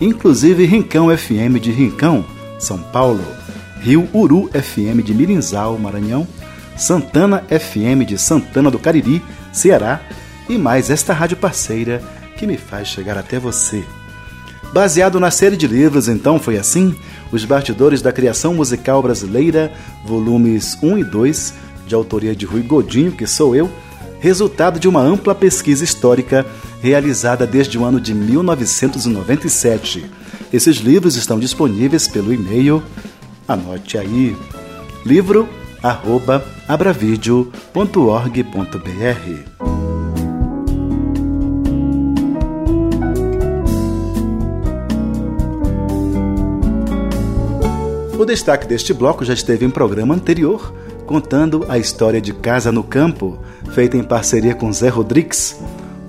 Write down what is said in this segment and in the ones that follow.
inclusive Rincão FM de Rincão, São Paulo, Rio Uru FM de Mirinzal, Maranhão, Santana FM de Santana do Cariri, Ceará, e mais esta rádio parceira que me faz chegar até você. Baseado na série de livros Então Foi Assim, Os Bastidores da Criação Musical Brasileira, volumes 1 e 2, de autoria de Rui Godinho, que sou eu, resultado de uma ampla pesquisa histórica realizada desde o ano de 1997. Esses livros estão disponíveis pelo e-mail, anote aí, livro arroba abravideo.org.br. O destaque deste bloco já esteve em programa anterior, contando a história de Casa no Campo, feita em parceria com Zé Rodrigues.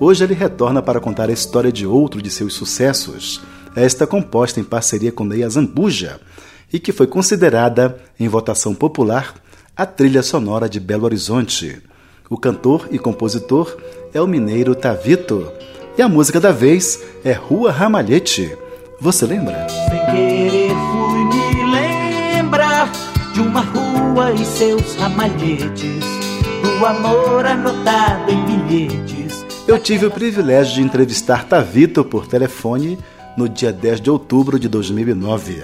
Hoje ele retorna para contar a história de outro de seus sucessos, esta composta em parceria com Neia Zambuja, e que foi considerada, em votação popular, a trilha sonora de Belo Horizonte. O cantor e compositor é o mineiro Tavito, e a música da vez é Rua Ramalhete. Você lembra? Sem querer fui me lembrar de uma rua e seus ramalhetes, do amor anotado em bilhetes. Eu tive o privilégio de entrevistar Tavito por telefone no dia 10 de outubro de 2009.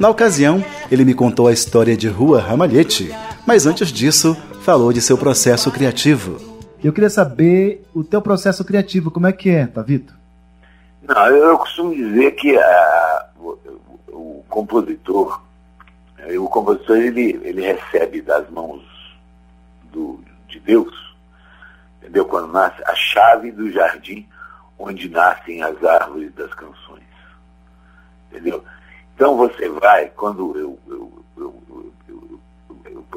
Na ocasião, ele me contou a história de Rua Ramalhete, mas antes disso, falou de seu processo criativo. Eu queria saber o teu processo criativo, como é que é, Tavito? Não, eu costumo dizer que a, o, o, compositor, eh, o compositor ele, ele recebe das mãos do, de Deus, entendeu? Quando nasce a chave do jardim onde nascem as árvores das canções, entendeu? Então você vai, quando eu, eu, eu, eu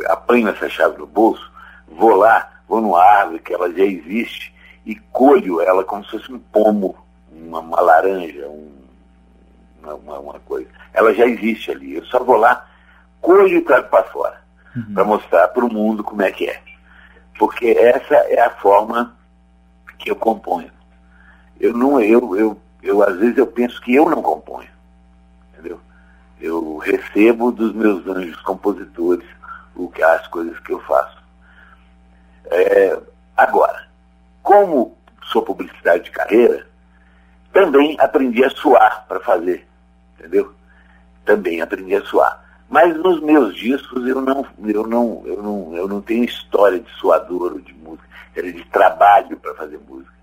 apanho essa chave no bolso, vou lá, vou numa árvore que ela já existe e colho ela como se fosse um pomo uma, uma laranja, um, uma, uma, coisa. Ela já existe ali. Eu só vou lá, colho e trago para fora, uhum. para mostrar para o mundo como é que é. Porque essa é a forma que eu componho. Eu não, eu, eu, eu às vezes eu penso que eu não componho. Entendeu? Eu recebo dos meus anjos compositores o que, as coisas que eu faço. É, agora, como sou publicidade de carreira, também aprendi a suar para fazer, entendeu? Também aprendi a suar. Mas nos meus discos eu não, eu não, eu não, eu não tenho história de suador de música, de trabalho para fazer música,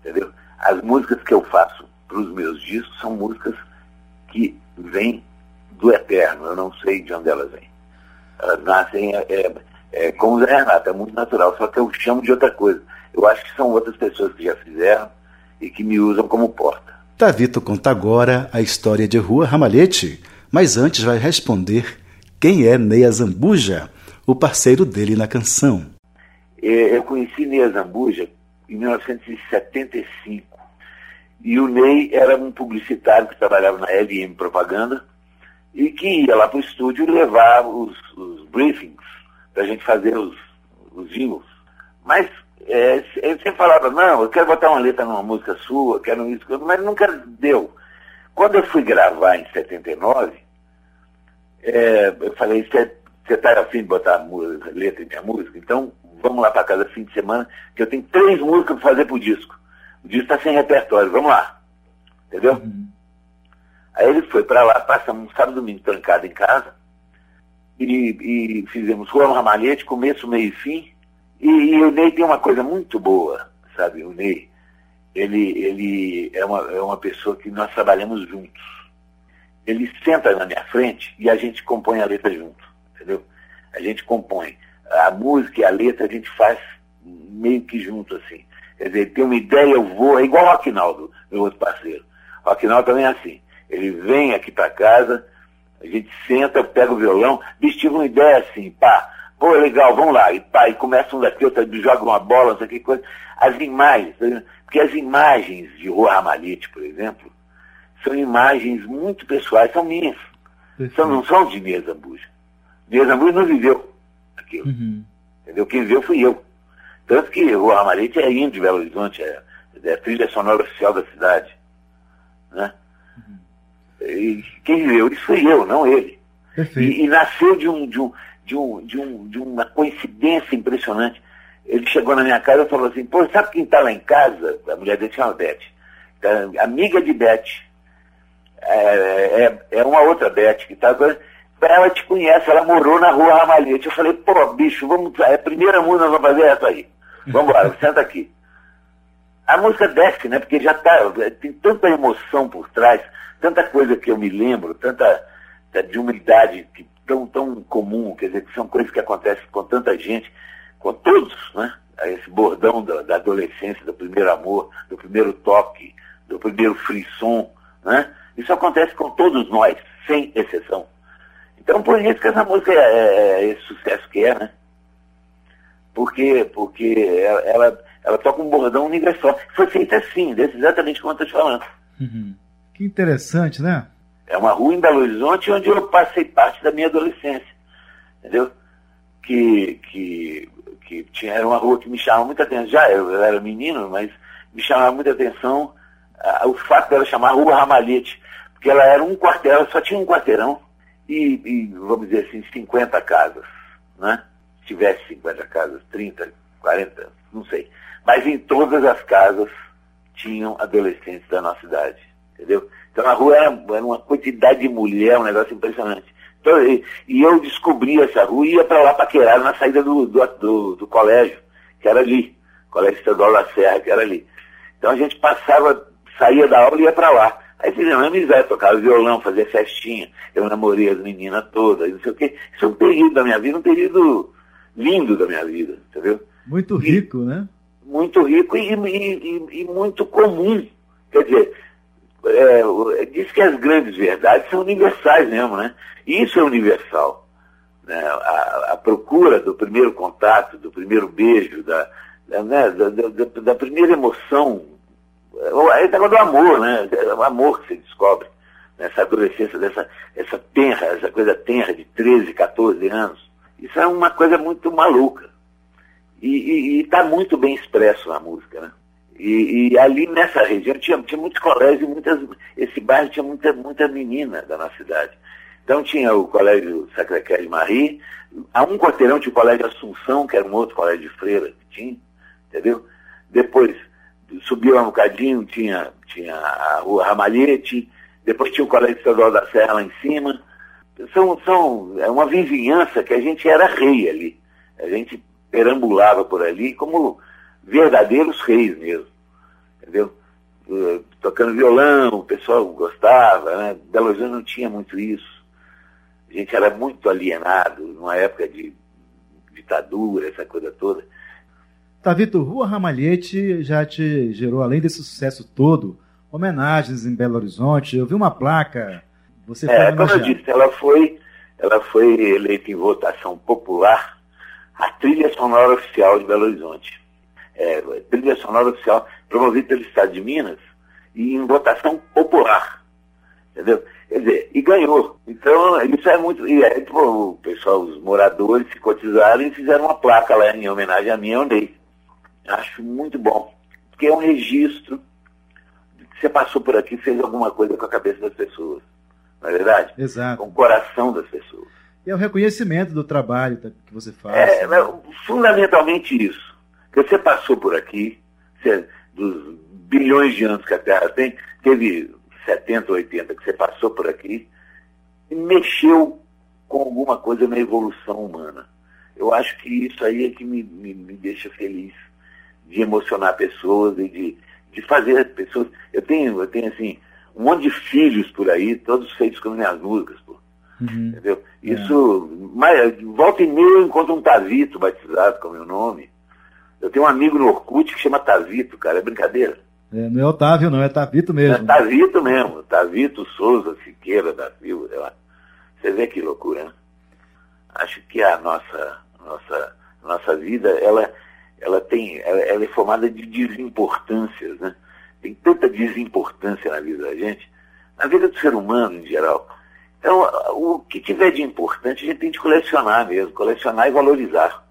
entendeu? As músicas que eu faço para os meus discos são músicas que vêm do eterno, eu não sei de onde elas vêm. Elas nascem, é, é, é, como o Zé Renato, é muito natural, só que eu chamo de outra coisa. Eu acho que são outras pessoas que já fizeram, e que me usam como porta. Tavito conta agora a história de Rua Ramalhete, mas antes vai responder quem é Neia Zambuja, o parceiro dele na canção. É, eu conheci Neia Zambuja em 1975 e o Ney era um publicitário que trabalhava na LM Propaganda e que ia lá para o estúdio levar os, os briefings para a gente fazer os, os. Mas é, ele sempre falava, não, eu quero botar uma letra numa música sua, quero isso, mas nunca deu. Quando eu fui gravar em 79, é, eu falei, você está afim de botar letra em minha música? Então vamos lá para casa fim de semana, que eu tenho três músicas para fazer pro disco. O disco está sem repertório, vamos lá. Entendeu? Uhum. Aí ele foi para lá, passamos um sábado domingo trancado em casa, e, e fizemos Rua Ramalhete, começo, meio e fim. E, e, o Ney tem uma coisa muito boa, sabe? O Ney, ele, ele é, uma, é uma pessoa que nós trabalhamos juntos. Ele senta na minha frente e a gente compõe a letra junto, entendeu? A gente compõe. A música e a letra a gente faz meio que junto, assim. Quer dizer, tem uma ideia, eu vou, é igual o Aquinaldo, meu outro parceiro. O Aquinaldo também é assim. Ele vem aqui para casa, a gente senta, pega o violão, bicho, uma ideia assim, pá, pô, legal, vamos lá, e pá, e começa um daqui, outro joga uma bola, não sei que coisa. As imagens, porque as imagens de Rua Ramalhete, por exemplo, são imagens muito pessoais, são minhas. São, não são de Inês Zambuja. Inês Zambuja não viveu aquilo. Uhum. Entendeu? Quem viveu fui eu. Tanto que Rua Ramalhete é indo de Belo Horizonte, é, é trilha sonora oficial da cidade. Né? E quem viveu isso fui eu, não ele. E, e, nasceu de, um, de, um, de, um, de, um, de uma coincidência impressionante. Ele chegou na minha casa e falou assim, pô, sabe quem está lá em casa? A mulher dele chama Beth. Tá, amiga de Beth. É, é, é, uma outra Beth que está ela te conhece, ela morou na rua Ramalhete. Eu falei, pô, bicho, vamos, é a primeira música nós vamos fazer essa aí. Vamos embora, senta aqui. A música desce, né? Porque já tá, tem tanta emoção por trás tanta coisa que eu me lembro, tanta de humildade que, tão, tão comum, quer dizer, que são coisas que acontecem com tanta gente, com todos, né? Esse bordão da, da adolescência, do primeiro amor, do primeiro toque, do primeiro frisson, né? Isso acontece com todos nós, sem exceção. Então, por isso que essa música é, é, é esse sucesso que é, né? Porque, porque ela, ela, ela toca um bordão universal. Foi feita assim, desse, exatamente como eu estou te falando. Uhum. Que interessante, né? É uma rua em Belo Horizonte onde eu passei parte da minha adolescência. Entendeu? Que, que, que tinha, era uma rua que me chamava muita atenção. Já eu, eu era menino, mas me chamava muita atenção uh, o fato dela chamar Rua Ramalhete. Porque ela era um quartel, só tinha um quarteirão e, e, vamos dizer assim, 50 casas. Né? Se tivesse 50 casas, 30, 40, não sei. Mas em todas as casas tinham adolescentes da nossa idade entendeu? Então a rua era, era uma quantidade de mulher, um negócio impressionante. Então, e, e eu descobri essa rua e ia para lá paquerar na saída do, do, do, do, colégio, que era ali, Colégio Estadual da Serra, que era ali. Então a gente passava, saía da aula e ia para lá. Aí fizemos amizade, tocava violão, fazia festinha, eu namorei as meninas todas, não sei o quê. Isso é um período da minha vida, um período lindo da minha vida, entendeu? Muito rico, e, né? Muito rico e, e, e muito comum. Quer dizer, é, diz que as grandes verdades são universais mesmo, né? Isso é universal. Né? A, a, procura do primeiro contato, do primeiro beijo, da, da, né? da, da, da primeira emoção, é o do amor, né? É o amor que se descobre nessa adolescência, dessa essa tenra, essa coisa tenra de 13, 14 anos. Isso é uma coisa muito maluca. E está muito bem expresso na música, né? E, e, ali nessa região tinha, tinha muitos colégios, muitas, esse bairro tinha muita, muita menina da nossa cidade. Então tinha o colégio Sacré-Cœur de Marie, a um quarteirão tinha o colégio Assunção, que era um outro colégio de freira que tinha, entendeu? Depois subiu um bocadinho, tinha, tinha a rua Ramalhete, depois tinha o colégio estadual da Serra lá em cima. São, são, é uma vizinhança que a gente era rei ali. A gente perambulava por ali como verdadeiros reis mesmo entendeu? Uh, tocando violão, o pessoal gostava, né? Belo Horizonte não tinha muito isso. A gente era muito alienado, numa época de ditadura, essa coisa toda. Tavito, Rua Ramalhete já te gerou, além desse sucesso todo, homenagens em Belo Horizonte. Eu vi uma placa. Você é, como eu disse, ela foi, ela foi eleita em votação popular a trilha sonora oficial de Belo Horizonte é, trilha sonora oficial promovida pelo Estado de Minas e em votação popular. Entendeu? Quer dizer, e ganhou. Então, isso é muito. E aí, tipo, o pessoal, os moradores se cotizaram e fizeram uma placa lá em homenagem a mim, eu andei. Acho muito bom. Porque é um registro de que você passou por aqui e fez alguma coisa com a cabeça das pessoas. Não é verdade? Exato. Com o coração das pessoas. E é o reconhecimento do trabalho que você faz. É, né? fundamentalmente isso. Você passou por aqui, você, dos bilhões de anos que a Terra tem, teve 70, 80 que você passou por aqui, mexeu com alguma coisa na evolução humana. Eu acho que isso aí é que me, me, me deixa feliz de emocionar pessoas e de, de fazer pessoas. Eu tenho, eu tenho assim, um monte de filhos por aí, todos feitos com minhas músicas, pô. Uhum. Entendeu? É. Isso, é. mas, volta e meia eu encontro um Tavito batizado com o meu nome. Eu tenho um amigo no Orkut que chama Tavito, cara, é brincadeira. É, não é Otávio, não, é Tavito mesmo. É Tavito mesmo, Tavito Souza Siqueira da Silva. Você vê que loucura, né? Acho que a nossa, nossa, nossa vida, ela, ela, tem, ela, ela é formada de desimportâncias, né? Tem tanta desimportância na vida da gente, na vida do ser humano em geral. Então, o que tiver de importante, a gente tem de colecionar mesmo, colecionar e valorizar,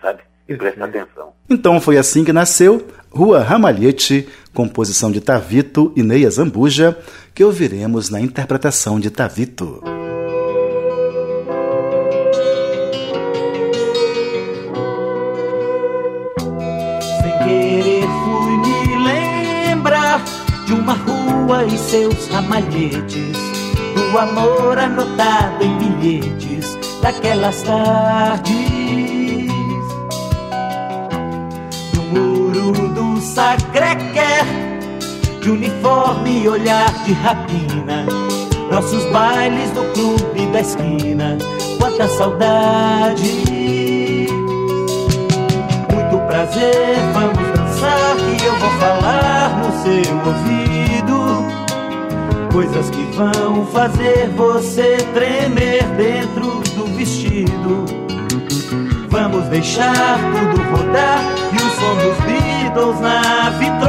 sabe? E prestar atenção. Então foi assim que nasceu Rua Ramalhete, composição de Tavito e Neia Zambuja, que ouviremos na interpretação de Tavito. Seus ramalhetes, do amor anotado em bilhetes daquelas tardes. Sacré-Cœur De uniforme e olhar de rapina Nossos bailes no clube da esquina Quanta saudade. Muito prazer, vamos dançar Que eu vou falar no seu ouvido Coisas que vão fazer você tremer dentro do vestido. Vamos deixar tudo rodar e o som dos Beatles na vitrola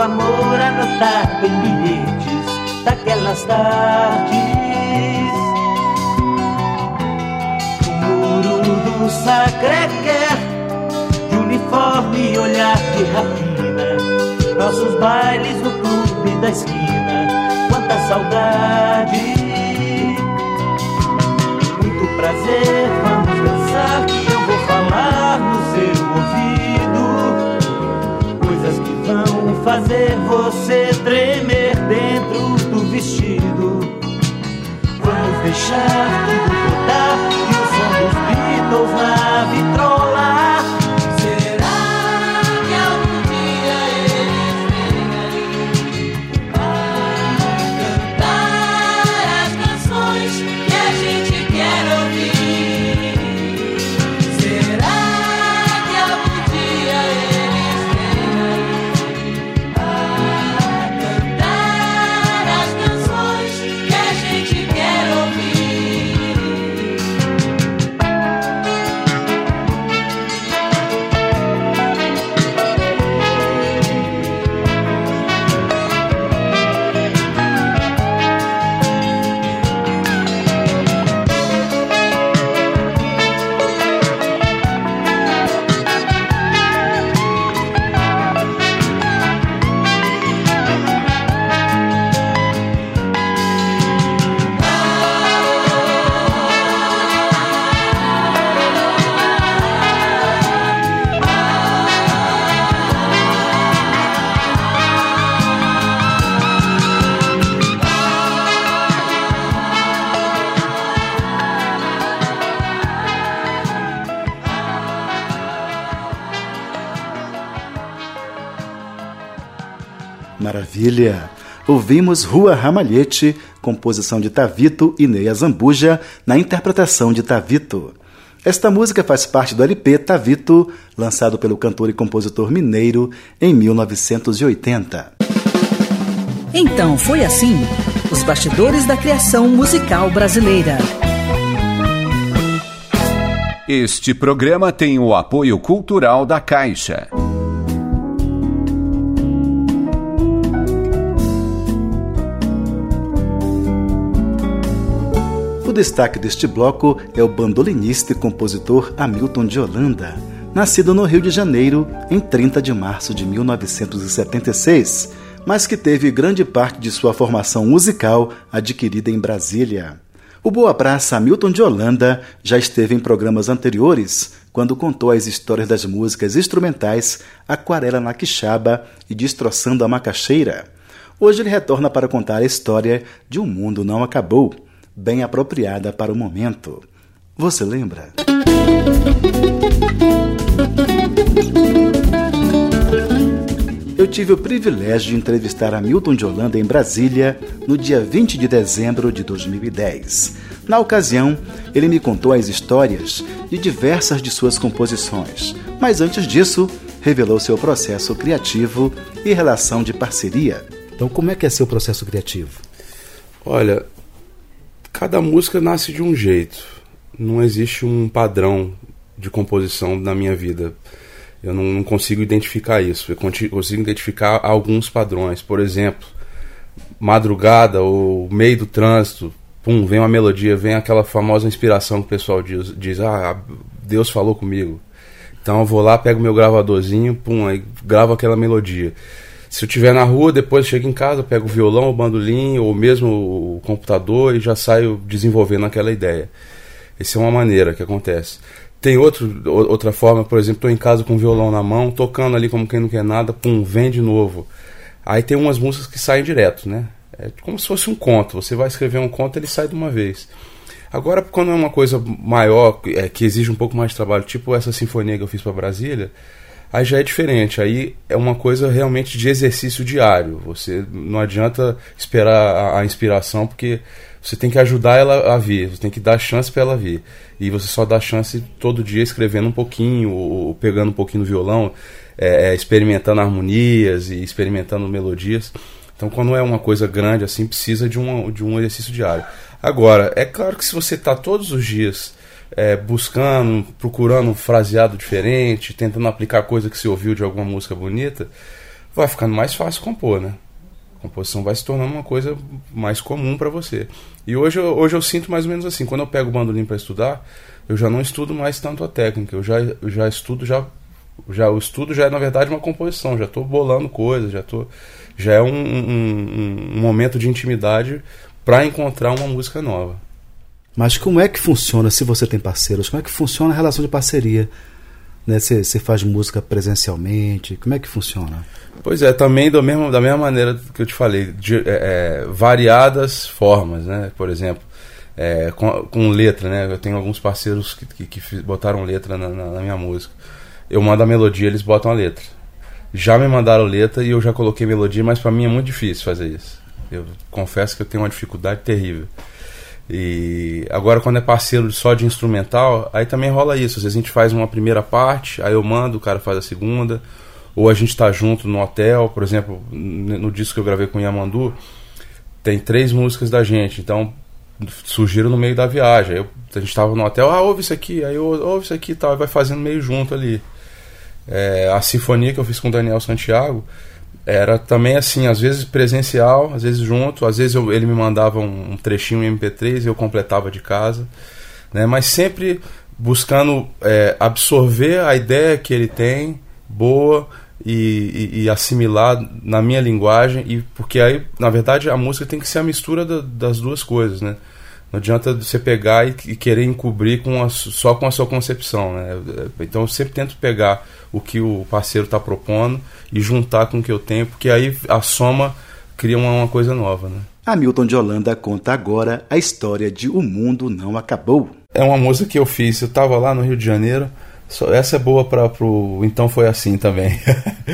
amor anotado em bilhetes daquelas tardes. O muro do Sacré-Cœur, de uniforme e olhar de rapina. Nossos bailes no clube da esquina, quanta saudade. Muito prazer, vamos fazer você tremer dentro do vestido. Vamos deixar tudo rodar e o som dos Beatles na vitrola. Maravilha! Ouvimos Rua Ramalhete, composição de Tavito e Neia Zambuja, na interpretação de Tavito. Esta música faz parte do LP Tavito, lançado pelo cantor e compositor mineiro em 1980. Então foi assim: os bastidores da criação musical brasileira. Este programa tem o apoio cultural da Caixa. O destaque deste bloco é o bandolinista e compositor Hamilton de Holanda, nascido no Rio de Janeiro em 30 de março de 1976, mas que teve grande parte de sua formação musical adquirida em Brasília. O Boa Praça Hamilton de Holanda já esteve em programas anteriores, quando contou as histórias das músicas instrumentais Aquarela na Quixaba e Destroçando a Macaxeira. Hoje ele retorna para contar a história de Um Mundo Não Acabou, bem apropriada para o momento. Você lembra? Eu tive o privilégio de entrevistar Hamilton de Holanda em Brasília no dia 20 de dezembro de 2010. Na ocasião, ele me contou as histórias de diversas de suas composições, mas antes disso, revelou seu processo criativo e relação de parceria. Então, como é que é seu processo criativo? Olha, cada música nasce de um jeito. Não existe um padrão de composição na minha vida. Eu não, não consigo identificar isso. Eu consigo identificar alguns padrões. Por exemplo, madrugada ou meio do trânsito, pum, vem uma melodia, vem aquela famosa inspiração que o pessoal diz, diz ah, Deus falou comigo. Então eu vou lá, pego meu gravadorzinho, pum, aí gravo aquela melodia. Se eu estiver na rua, depois chego em casa, pego o violão, o bandolim ou mesmo o computador e já saio desenvolvendo aquela ideia. Essa é uma maneira que acontece. Tem outro, outra forma, por exemplo, estou em casa com o violão na mão, tocando ali como quem não quer nada, pum, vem de novo. Aí tem umas músicas que saem direto, né? É como se fosse um conto. Você vai escrever um conto, ele sai de uma vez. Agora, quando é uma coisa maior, é, que exige um pouco mais de trabalho, tipo essa sinfonia que eu fiz para Brasília, aí já é diferente. Aí é uma coisa realmente de exercício diário. Você não adianta esperar a, a inspiração, porque você tem que ajudar ela a vir, você tem que dar chance para ela vir. E você só dá chance todo dia escrevendo um pouquinho, ou pegando um pouquinho no violão, é, é, experimentando harmonias e experimentando melodias. Então, quando é uma coisa grande assim, precisa de, uma, de um exercício diário. Agora, é claro que se você está todos os dias é, buscando, procurando um fraseado diferente, tentando aplicar coisa que você ouviu de alguma música bonita, vai ficando mais fácil compor, né? A composição vai se tornando uma coisa mais comum para você. E hoje, hoje eu sinto mais ou menos assim, quando eu pego o bandolim para estudar, eu já não estudo mais tanto a técnica, eu já, eu já estudo já já o estudo já é na verdade uma composição, já estou bolando coisas, já tô já é um, um, um momento de intimidade para encontrar uma música nova. Mas como é que funciona se você tem parceiros? Como é que funciona a relação de parceria? Né? Você, faz música presencialmente? Como é que funciona? Pois é, também do mesmo, da mesma maneira que eu te falei, de é, é, variadas formas, né? Por exemplo, é, com, com, letra, né? Eu tenho alguns parceiros que, que, que botaram letra na, na, na, minha música. Eu mando a melodia, eles botam a letra. Já me mandaram letra e eu já coloquei melodia, mas para mim é muito difícil fazer isso. Eu confesso que eu tenho uma dificuldade terrível. E agora quando é parceiro só de instrumental, aí também rola isso. Às vezes a gente faz uma primeira parte, aí eu mando, o cara faz a segunda ou a gente está junto no hotel, por exemplo, no disco que eu gravei com o Yamandu, tem três músicas da gente, então surgiram no meio da viagem. Eu, a gente estava no hotel, ah, ouve isso aqui, aí ouve isso aqui e tal, e vai fazendo meio junto ali. É, a sinfonia que eu fiz com o Daniel Santiago era também assim, às vezes presencial, às vezes junto, às vezes eu, ele me mandava um, um trechinho em MP3 e eu completava de casa, né? mas sempre buscando é, absorver a ideia que ele tem boa e, e, e, assimilar na minha linguagem. E porque aí na verdade a música tem que ser a mistura da, das duas coisas né? Não adianta você pegar e, e querer encobrir com a, só com a sua concepção né? Então eu sempre tento pegar o que o parceiro está propondo e juntar com o que eu tenho porque aí a soma cria uma, uma coisa nova né Hamilton de Holanda conta agora a história de O Mundo Não Acabou é uma música que eu fiz eu estava lá no Rio de Janeiro essa é boa para pro então foi assim também.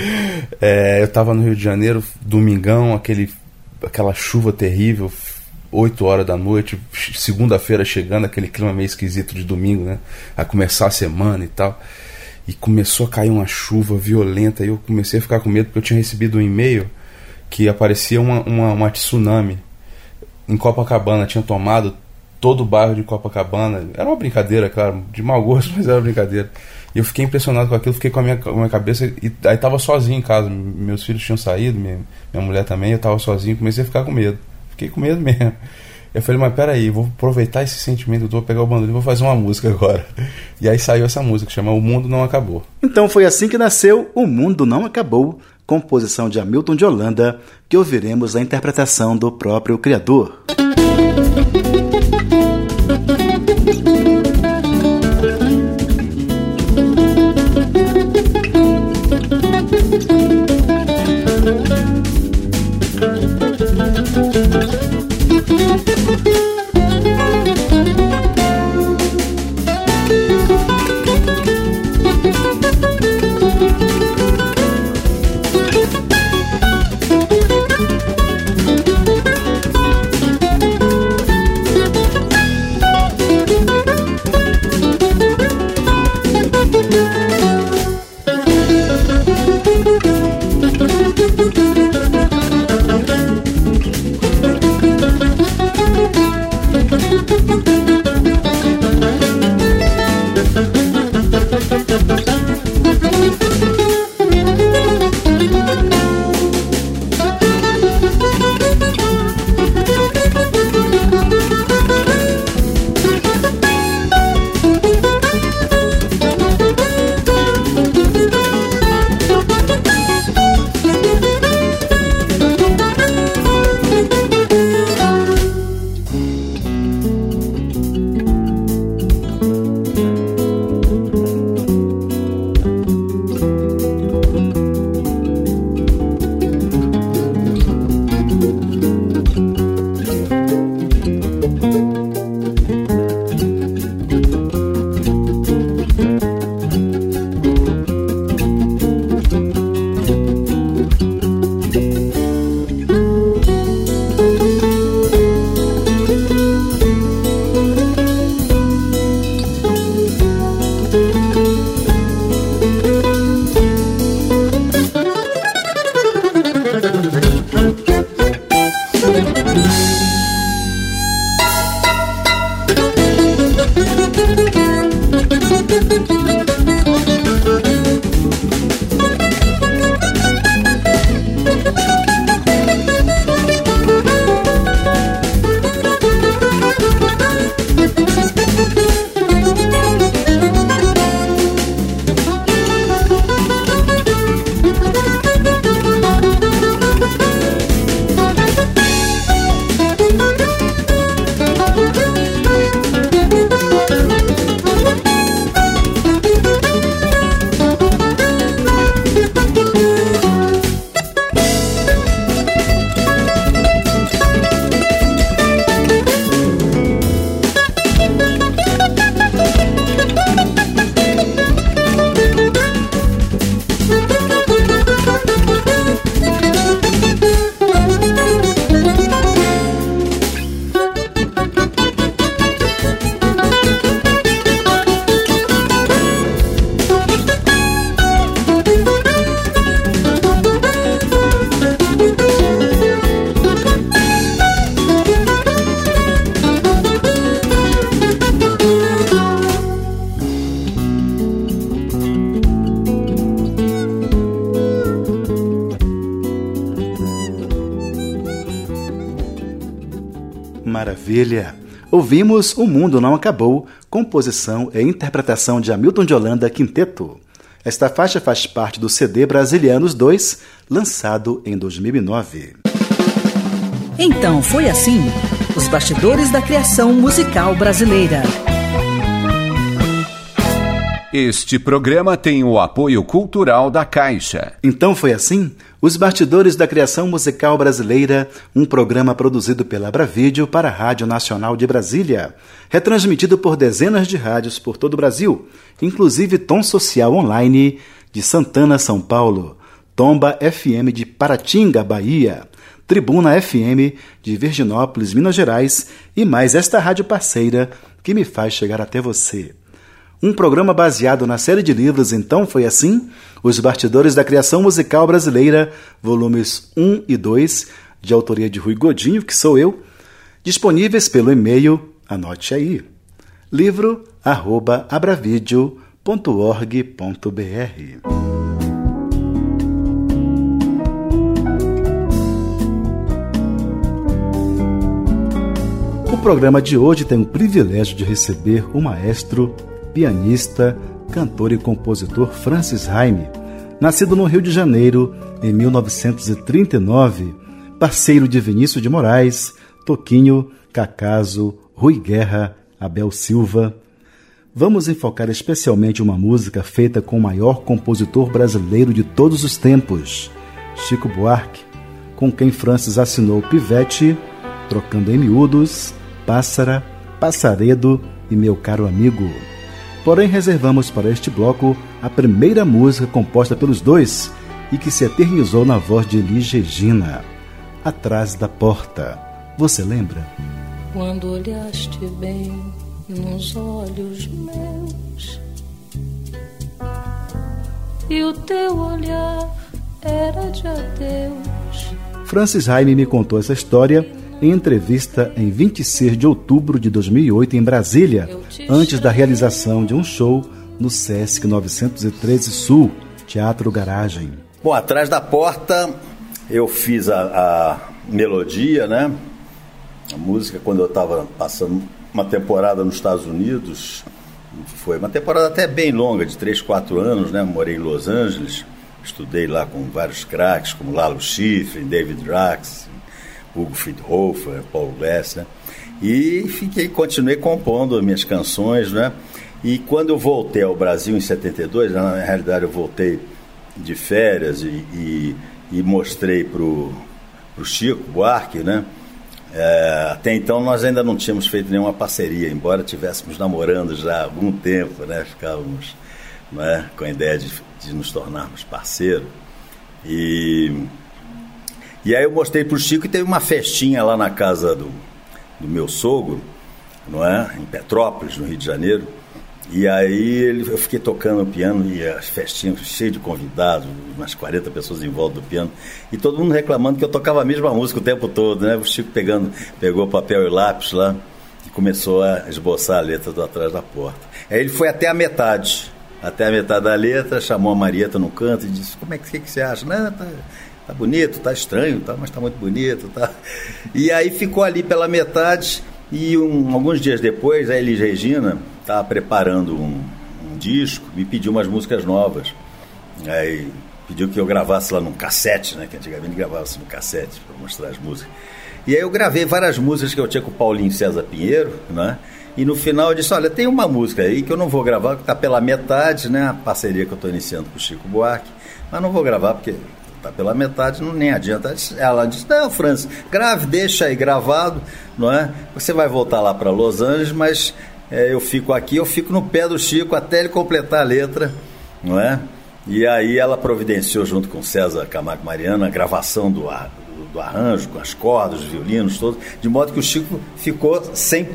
é, eu estava no Rio de Janeiro, domingão, aquele aquela chuva terrível, 8 horas da noite, segunda-feira chegando, aquele clima meio esquisito de domingo, né? A começar a semana e tal. E começou a cair uma chuva violenta e eu comecei a ficar com medo porque eu tinha recebido um e-mail que aparecia uma, uma, uma tsunami em Copacabana, tinha tomado todo o bairro de Copacabana. Era uma brincadeira, claro, de mau gosto, mas era uma brincadeira. E eu fiquei impressionado com aquilo, fiquei com a minha, com a minha cabeça. E aí tava sozinho em casa. Meus filhos tinham saído, minha, minha mulher também, eu tava sozinho, comecei a ficar com medo. Fiquei com medo mesmo. Eu falei, mas peraí, vou aproveitar esse sentimento, vou pegar o bandolim e vou fazer uma música agora. E aí saiu essa música, chama O Mundo Não Acabou. Então foi assim que nasceu O Mundo Não Acabou, composição de Hamilton de Holanda, que ouviremos a interpretação do próprio criador. Maravilha! Ouvimos O Mundo Não Acabou, composição e interpretação de Hamilton de Holanda Quinteto. Esta faixa faz parte do CD Brasilianos 2, lançado em 2009. Então foi assim: os bastidores da criação musical brasileira. Este programa tem o apoio cultural da Caixa. Então foi assim? Os Bastidores da Criação Musical Brasileira, um programa produzido pela Bravídeo para a Rádio Nacional de Brasília, retransmitido por dezenas de rádios por todo o Brasil, inclusive Tom Social Online de Santana, São Paulo, Tomba FM de Paratinga, Bahia, Tribuna FM de Virginópolis, Minas Gerais e mais esta rádio parceira que me faz chegar até você. Um programa baseado na série de livros Então Foi Assim, Os Bastidores da Criação Musical Brasileira, volumes 1 e 2, de autoria de Rui Godinho, que sou eu, disponíveis pelo e-mail, anote aí, livro arroba abravideo.org.br. O programa de hoje tem o privilégio de receber o maestro pianista, cantor e compositor Francis Raime, nascido no Rio de Janeiro em 1939, parceiro de Vinícius de Moraes, Toquinho, Cacaso, Rui Guerra, Abel Silva. Vamos enfocar especialmente uma música feita com o maior compositor brasileiro de todos os tempos, Chico Buarque, com quem Francis assinou Pivete, Trocando em Miúdos, Pássara, Passaredo e Meu Caro Amigo. Porém, reservamos para este bloco a primeira música composta pelos dois e que se eternizou na voz de Elis Regina, Atrás da Porta. Você lembra? Quando olhaste bem nos olhos meus e o teu olhar era de adeus. Francis Raime me contou essa história em entrevista em 26 de outubro de 2008 em Brasília, antes da realização de um show no Sesc 913 Sul, Teatro Garagem. Bom, atrás da porta eu fiz a, a melodia, né? A música quando eu estava passando uma temporada nos Estados Unidos, foi uma temporada até bem longa, de 3, 4 anos, né? Morei em Los Angeles, estudei lá com vários craques, como Lalo Schifrin, David Drax, Hugo Friedhofer, Paul Glass, né? E fiquei, continuei compondo minhas canções, né? E quando eu voltei ao Brasil em 72, na realidade eu voltei de férias e, e, e mostrei pro, pro Chico Buarque, né? É, até então nós ainda não tínhamos feito nenhuma parceria, embora tivéssemos namorando já há algum tempo, né? Ficávamos né, com a ideia de, de nos tornarmos parceiros. E e aí eu mostrei pro Chico e teve uma festinha lá na casa do, do meu sogro, não é? Em Petrópolis, no Rio de Janeiro. E aí ele, eu fiquei tocando o piano e as festinhas cheias de convidados, umas 40 pessoas em volta do piano, e todo mundo reclamando que eu tocava a mesma música o tempo todo, né? O Chico pegando, pegou papel e lápis lá e começou a esboçar a letra do atrás da porta. Aí ele foi até a metade, até a metade da letra, chamou a Marieta no canto e disse: "Como é que, que, que você acha?" Não, tá, tá bonito, tá estranho, tá, mas tá muito bonito, tá. E aí ficou ali pela metade e um, alguns dias depois a Elis Regina estava preparando um, um, disco, me pediu umas músicas novas. Aí pediu que eu gravasse lá num cassete, né, que antigamente gravava-se no cassete para mostrar as músicas. E aí eu gravei várias músicas que eu tinha com o Paulinho César Pinheiro, né? E no final eu disse, olha, tem uma música aí que eu não vou gravar, que está pela metade, né? A parceria que eu estou iniciando com o Chico Buarque. Mas não vou gravar porque tá pela metade, não nem adianta. Ela disse, não, França, grave, deixa aí gravado, não é? Você vai voltar lá para Los Angeles, mas é, eu fico aqui, eu fico no pé do Chico até ele completar a letra, não é? E aí ela providenciou junto com César Camargo Mariano a gravação do, do, do arranjo, com as cordas, os violinos, todos, de modo que o Chico ficou sem.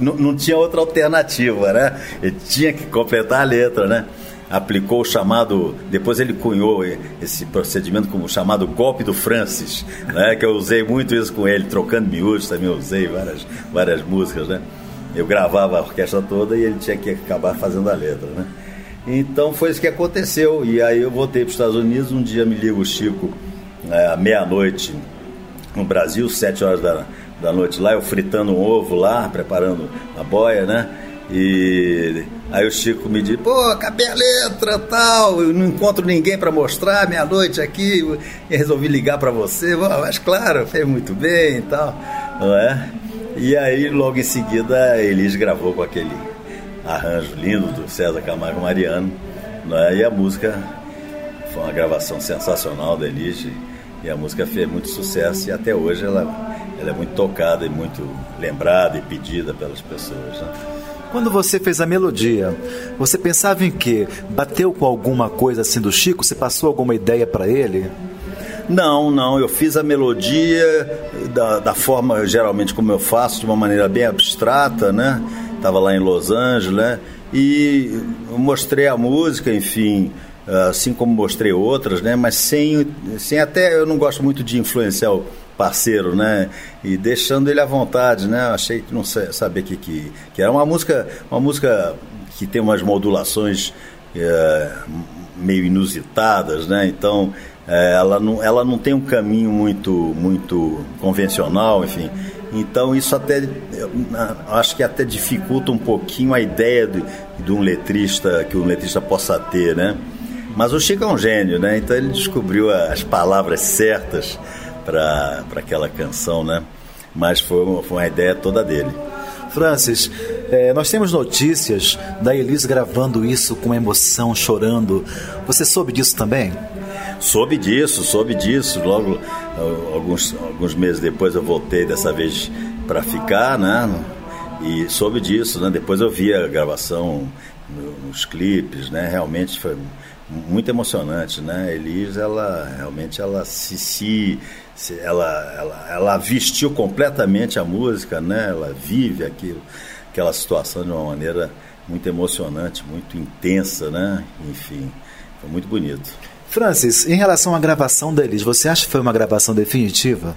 Não, não tinha outra alternativa, né? Ele tinha que completar a letra, né? Aplicou o chamado, depois ele cunhou esse procedimento como chamado golpe do Francis, né? que eu usei muito isso com ele, trocando miúdos também usei várias, várias músicas, né? Eu gravava a orquestra toda e ele tinha que acabar fazendo a letra, né? Então foi isso que aconteceu. E aí eu voltei para os Estados Unidos, um dia me liga o Chico é, à meia-noite no Brasil, sete horas da, da noite lá, eu fritando um ovo lá, preparando a boia, né? E aí o Chico me diz, pô, acabei a letra tal, eu não encontro ninguém para mostrar meia-noite aqui, e resolvi ligar para você, mas claro, fez muito bem e tal, não é? E aí logo em seguida a Elis gravou com aquele arranjo lindo do César Camargo Mariano, não é? E a música foi uma gravação sensacional da Elis e a música fez muito sucesso e até hoje ela, ela é muito tocada e muito lembrada e pedida pelas pessoas, né? Quando você fez a melodia, você pensava em quê? Bateu com alguma coisa assim do Chico? Você passou alguma ideia para ele? Não, não. Eu fiz a melodia da, da forma, geralmente, como eu faço, de uma maneira bem abstrata, né? Estava lá em Los Angeles, né? E mostrei a música, enfim, assim como mostrei outras, né? Mas sem, sem até, eu não gosto muito de influenciar o parceiro, né? E deixando ele à vontade, né? Achei que não sabia que, que, que era uma música, uma música que tem umas modulações é, meio inusitadas, né? Então é, ela, não, ela não tem um caminho muito, muito convencional, enfim. Então isso até acho que até dificulta um pouquinho a ideia de, de um letrista que um letrista possa ter, né? Mas o Chico é um gênio, né? Então ele descobriu as palavras certas para aquela canção, né? Mas foi uma, foi uma ideia toda dele. Francis, é, nós temos notícias da Elis gravando isso com emoção, chorando. Você soube disso também? Soube disso, soube disso. Logo, alguns, alguns meses depois eu voltei dessa vez para ficar, né? E soube disso, né? Depois eu vi a gravação nos clipes, né? Realmente foi muito emocionante, né? Elis, ela realmente ela se, se, se ela, ela, ela vestiu completamente a música, né? Ela vive aquilo, aquela situação de uma maneira muito emocionante, muito intensa, né? Enfim, foi muito bonito. Francis, em relação à gravação da Elis, você acha que foi uma gravação definitiva?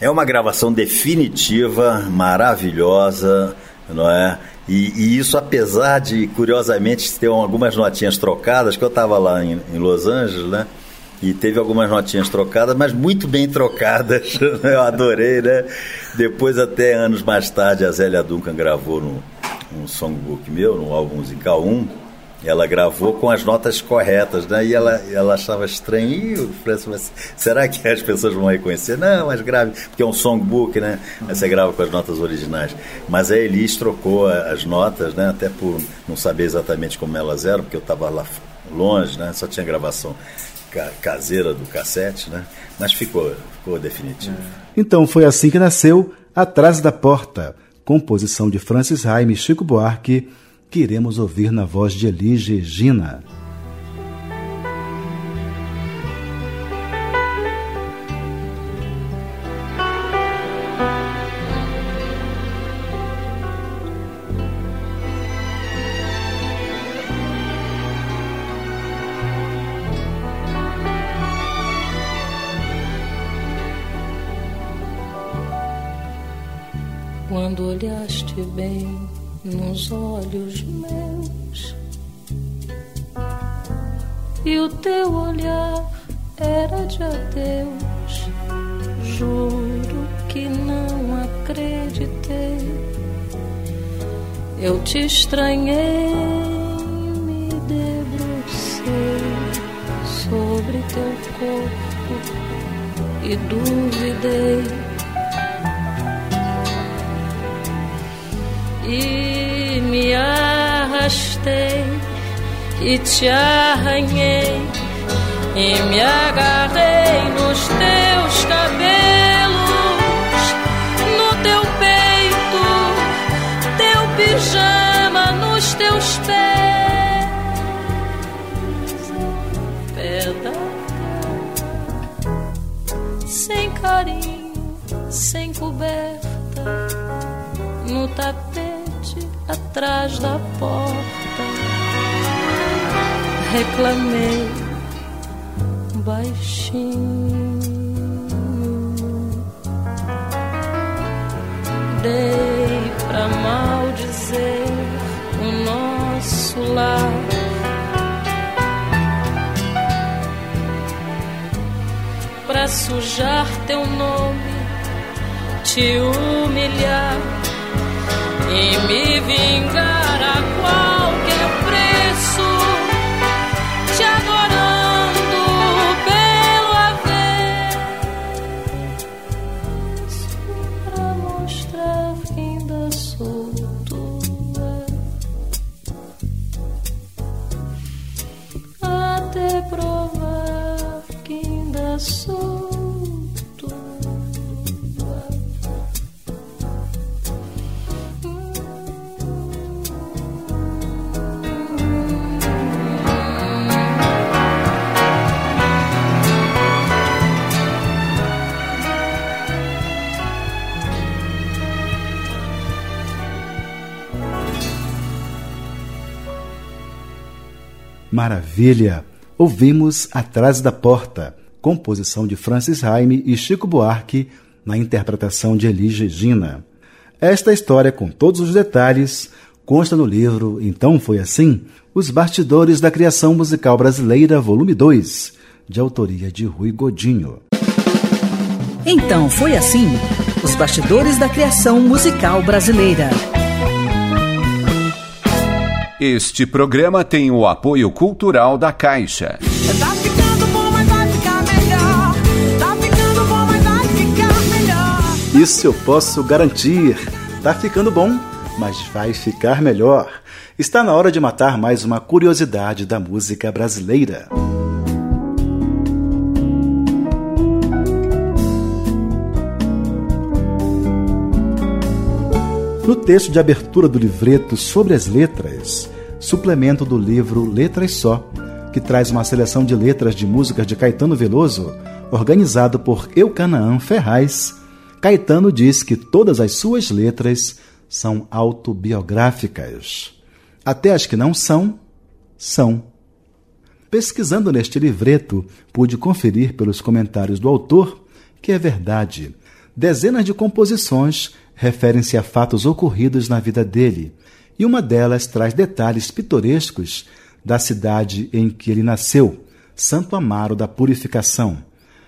É uma gravação definitiva, maravilhosa, não é? E, e, isso apesar de, curiosamente, ter algumas notinhas trocadas, que eu estava lá em, em, Los Angeles, né? E teve algumas notinhas trocadas, mas muito bem trocadas. eu adorei, né? Depois, até anos mais tarde, a Zélia Duncan gravou no, um songbook meu, no álbum musical 1, ela gravou com as notas corretas, né? E ela, ela achava estranho. E assim, mas será que as pessoas vão reconhecer? Não, mas grave, porque é um songbook, né? Aí você grava com as notas originais. Mas a Elis trocou as notas, né? Até por não saber exatamente como elas eram, porque eu estava lá longe, né? Só tinha gravação caseira do cassete, né? Mas ficou, ficou definitivo. Então foi assim que nasceu Atrás da Porta, composição de Francis Raime e Chico Buarque que iremos ouvir na voz de Elis Regina. Olhos meus. E o teu olhar era de adeus. Juro que não acreditei. Eu te estranhei, me debrucei sobre teu corpo e duvidei e e te arranhei e me agarrei nos teus cabelos, no teu peito, teu pijama nos teus pés, pé sem carinho, sem coberta, no tapete atrás da porta. Reclamei baixinho. Dei pra maldizer o nosso lar. Pra sujar teu nome, te humilhar e me vingar Maravilha! Ouvimos Atrás da Porta, composição de Francis Raime e Chico Buarque, na interpretação de Elis Regina. Esta história, com todos os detalhes, consta no livro Então Foi Assim, Os Bastidores da Criação Musical Brasileira, volume 2, de autoria de Rui Godinho. Então Foi Assim, Os Bastidores da Criação Musical Brasileira. Este programa tem o apoio cultural da Caixa. Tá ficando bom, mas vai ficar melhor. Tá ficando bom, mas vai ficar melhor. Isso eu posso garantir. Tá ficando bom, mas vai ficar melhor. Está na hora de matar mais uma curiosidade da música brasileira. No texto de abertura do livreto Sobre as Letras, suplemento do livro Letras Só, que traz uma seleção de letras de músicas de Caetano Veloso, organizado por Eucanaã Ferraz, Caetano diz que todas as suas letras são autobiográficas. Até as que não são, são. Pesquisando neste livreto, pude conferir pelos comentários do autor que é verdade. Dezenas de composições referem-se a fatos ocorridos na vida dele, e uma delas traz detalhes pitorescos da cidade em que ele nasceu, Santo Amaro da Purificação.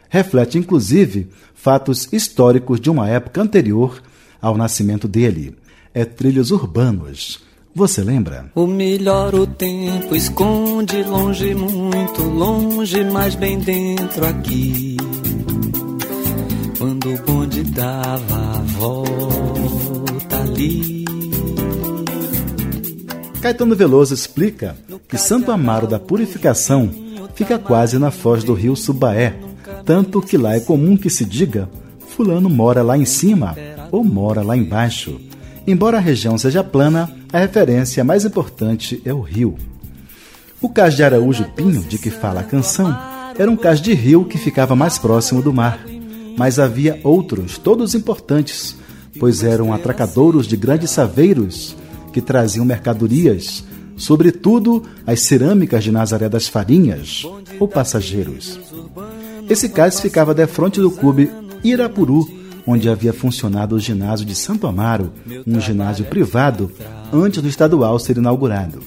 Reflete, inclusive, fatos históricos de uma época anterior ao nascimento dele. É trilhos urbanos. Você lembra? O melhor o tempo esconde longe, muito longe, mas bem dentro aqui. Quando o bonde dava a volta Caetano Veloso explica que Santo Amaro da Purificação fica quase na foz do rio Subaé, tanto que lá é comum que se diga fulano mora lá em cima ou mora lá embaixo. Embora a região seja plana, a referência mais importante é o rio. O cais de Araújo Pinho, de que fala a canção, era um cais de rio que ficava mais próximo do mar, mas havia outros, todos importantes, pois eram atracadouros de grandes saveiros que traziam mercadorias, sobretudo as cerâmicas de Nazaré das Farinhas, ou passageiros. Esse cais ficava defronte do clube Irapuru, onde havia funcionado o ginásio de Santo Amaro, um ginásio privado, antes do estadual ser inaugurado.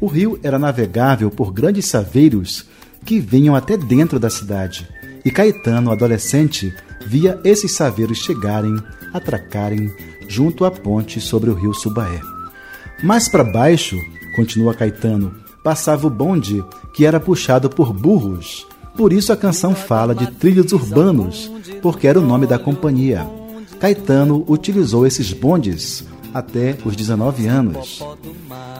O rio era navegável por grandes saveiros que vinham até dentro da cidade, e Caetano, adolescente, via esses saveiros chegarem, atracarem, junto à ponte sobre o rio Subaé. Mais para baixo, continua Caetano, passava o bonde que era puxado por burros. Por isso a canção fala de trilhos urbanos, porque era o nome da companhia. Caetano utilizou esses bondes até os 19 anos.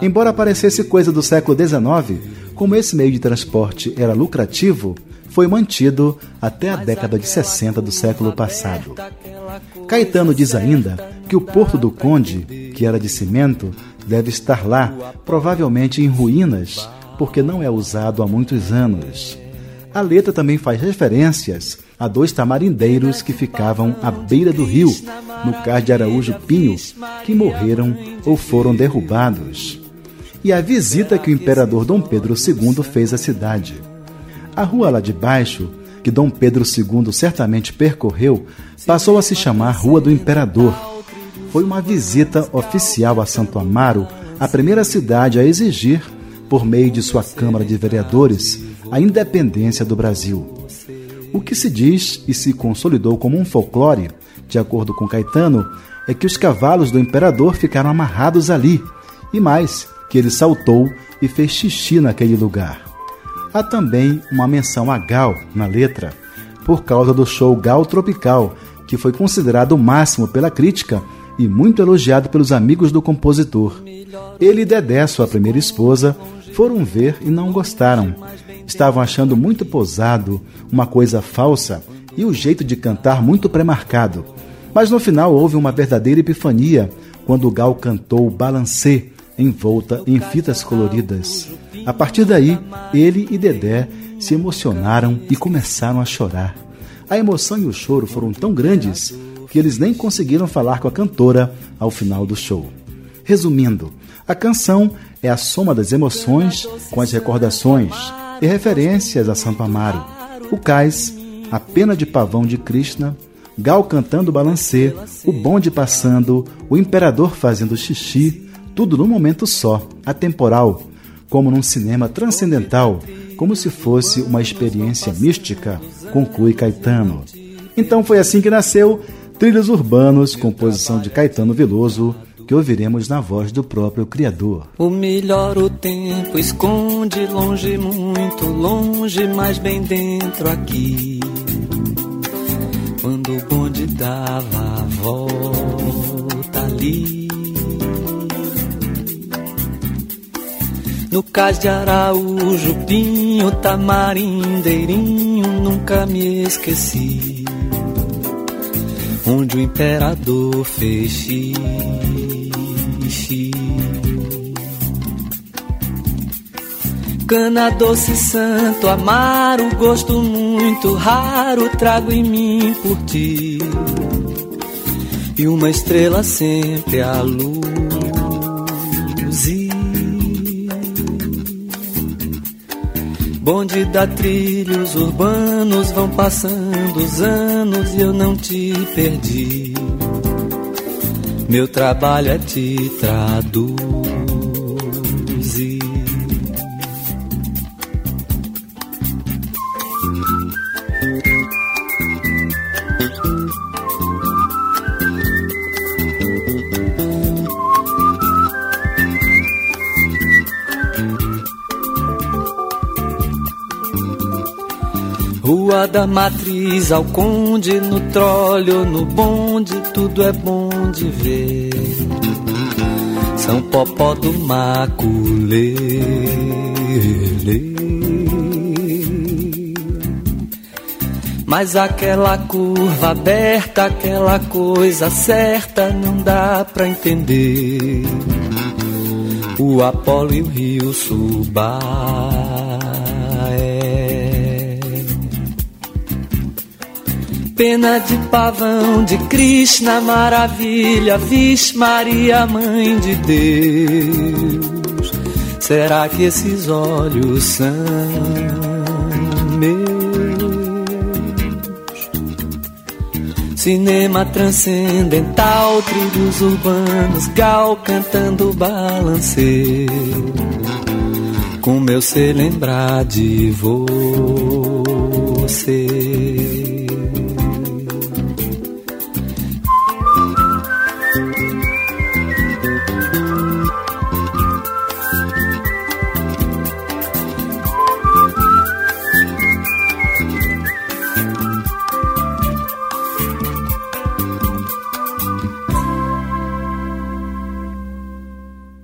Embora parecesse coisa do século XIX, como esse meio de transporte era lucrativo, foi mantido até a década de 60 do século passado. Caetano diz ainda que o Porto do Conde, que era de cimento, deve estar lá, provavelmente em ruínas, porque não é usado há muitos anos. A letra também faz referências a dois tamarindeiros que ficavam à beira do rio, no cais de Araújo Pinho, que morreram ou foram derrubados. E a visita que o imperador Dom Pedro II fez à cidade. A rua lá de baixo, que Dom Pedro II certamente percorreu, passou a se chamar Rua do Imperador. Foi uma visita oficial a Santo Amaro, a primeira cidade a exigir, por meio de sua Câmara de Vereadores, a independência do Brasil. O que se diz e se consolidou como um folclore, de acordo com Caetano, é que os cavalos do imperador ficaram amarrados ali, e mais, que ele saltou e fez xixi naquele lugar. Há também uma menção a Gal na letra, por causa do show Gal Tropical, que foi considerado o máximo pela crítica e muito elogiado pelos amigos do compositor. Ele e Dedé, sua primeira esposa, foram ver e não gostaram. Estavam achando muito posado, uma coisa falsa e o jeito de cantar muito pré-marcado. Mas no final houve uma verdadeira epifania quando Gal cantou Balancê, envolta em fitas coloridas. A partir daí, ele e Dedé se emocionaram e começaram a chorar. A emoção e o choro foram tão grandes que eles nem conseguiram falar com a cantora ao final do show. Resumindo, a canção é a soma das emoções com as recordações e referências a Santo Amaro. O cais, a pena de pavão de Krishna, Gal cantando balancê, o bonde passando, o imperador fazendo xixi, tudo num momento só, atemporal, como num cinema transcendental, como se fosse uma experiência mística, conclui Caetano. Então foi assim que nasceu Trilhos Urbanos, composição de Caetano Veloso, que ouviremos na voz do próprio Criador. O melhor o tempo esconde longe, muito longe, mas bem dentro aqui. Quando o bonde dava a volta ali. No cais de Araújo, Pinho, Tamarindeirinho, nunca me esqueci. Onde o imperador fez xixi. Cana doce santo, amaro, gosto muito raro, trago em mim por ti. E uma estrela sempre a luz. Bonde da trilhos urbanos vão passando os anos e eu não te perdi. Meu trabalho é te traduzir. Da Matriz ao Conde, no tróleo, no bonde, tudo é bom de ver. São Popó do Maculele. Mas aquela curva aberta, aquela coisa certa, não dá pra entender. O Apolo e o Rio Subai. Pena de pavão de Krishna, maravilha, Vixe Maria, Mãe de Deus. Será que esses olhos são meus? Cinema transcendental, trilhos urbanos, gal cantando balanceiro. Com meu ser lembrar de você.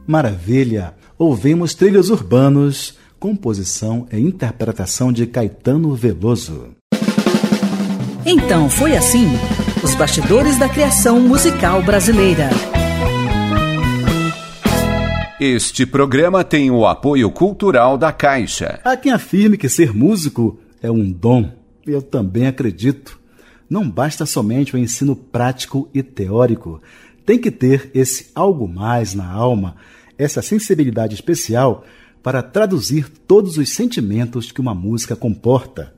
Maravilha! Ouvimos Trilhos Urbanos, composição e interpretação de Caetano Veloso. Então foi assim: os bastidores da criação musical brasileira. Este programa tem o apoio cultural da Caixa. Há quem afirme que ser músico é um dom. Eu também acredito. Não basta somente o ensino prático e teórico. Tem que ter esse algo mais na alma essa sensibilidade especial para traduzir todos os sentimentos que uma música comporta.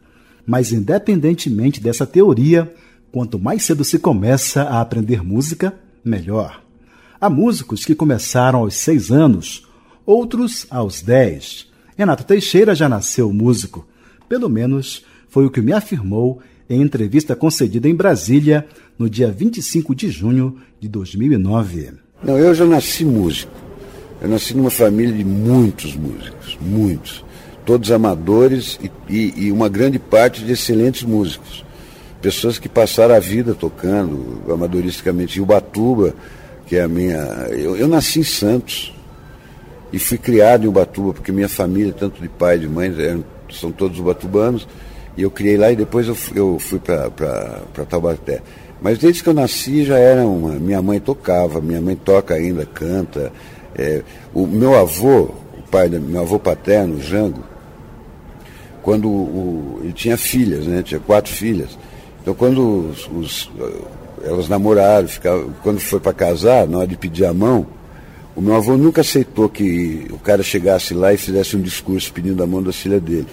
Mas, independentemente dessa teoria, quanto mais cedo se começa a aprender música, melhor. Há músicos que começaram aos seis anos, outros aos dez. Renato Teixeira já nasceu músico. Pelo menos foi o que me afirmou em entrevista concedida em Brasília no dia 25 de junho de 2009. Não, eu já nasci músico. Eu nasci numa família de muitos músicos, muitos. Todos amadores e, e, e uma grande parte de excelentes músicos. Pessoas que passaram a vida tocando amadoristicamente. Em Ubatuba, que é a minha. Eu, eu nasci em Santos e fui criado em Ubatuba, porque minha família, tanto de pai e de mãe, eram, são todos ubatubanos. E eu criei lá e depois eu, eu fui para Taubaté. Mas desde que eu nasci já era uma. Minha mãe tocava, minha mãe toca ainda, canta. É, o meu avô, o pai do meu avô paterno, Jango, quando o, ele tinha filhas, né? Tinha quatro filhas. Então quando os, os, elas namoraram, ficava, quando foi para casar, na hora de pedir a mão, O meu avô nunca aceitou que o cara chegasse lá e fizesse um discurso pedindo a mão da filha dele.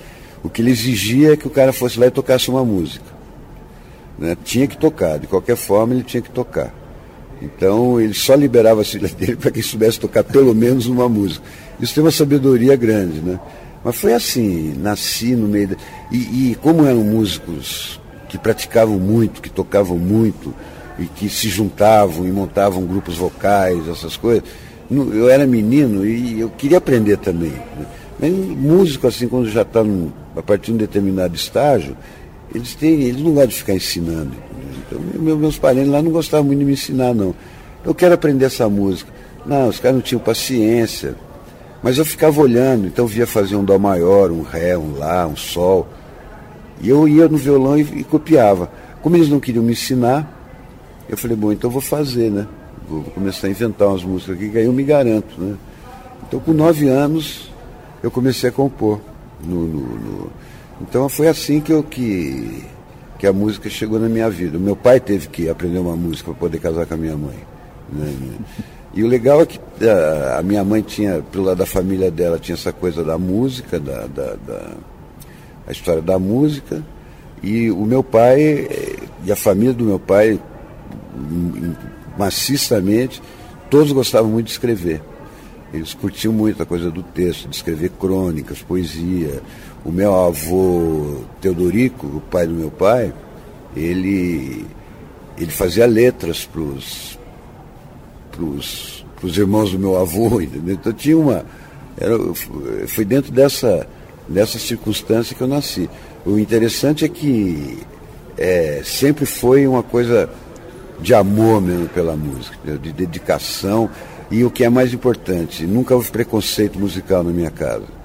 O que ele exigia é que o cara fosse lá e tocasse uma música. Né? Tinha que tocar, de qualquer forma ele tinha que tocar. Então ele só liberava a filha dele para quem soubesse tocar pelo menos uma música. Isso tem uma sabedoria grande, né? Mas foi assim, nasci no meio. De... E, e como eram músicos que praticavam muito, que tocavam muito, e que se juntavam e montavam grupos vocais, essas coisas, eu era menino e eu queria aprender também. Né? Mas músico, assim, quando já está a partir de um determinado estágio, eles, têm, eles não gostam de ficar ensinando. Então, meus parentes lá não gostavam muito de me ensinar, não. Eu quero aprender essa música. Não, os caras não tinham paciência. Mas eu ficava olhando, então via fazer um Dó maior, um Ré, um Lá, um Sol. E eu ia no violão e, e copiava. Como eles não queriam me ensinar, eu falei, bom, então vou fazer, né? Vou, vou começar a inventar umas músicas aqui, que aí eu me garanto, né? Então com nove anos eu comecei a compor. No, no, no... Então foi assim que eu que que a música chegou na minha vida. O meu pai teve que aprender uma música para poder casar com a minha mãe. Né? E o legal é que a, a, minha mãe tinha, pelo lado da família dela, tinha essa coisa da música, da, da, da a história da música. E o meu pai e a família do meu pai, maciçamente, todos gostavam muito de escrever. Eles curtiam muito a coisa do texto, de escrever crônicas, poesia, o meu avô Teodorico, o pai do meu pai, ele, ele fazia letras para os irmãos do meu avô, entendeu? Então tinha uma. Era, foi dentro dessa, dessa circunstância que eu nasci. O interessante é que é, sempre foi uma coisa de amor mesmo pela música, de dedicação. E o que é mais importante, nunca houve preconceito musical na minha casa.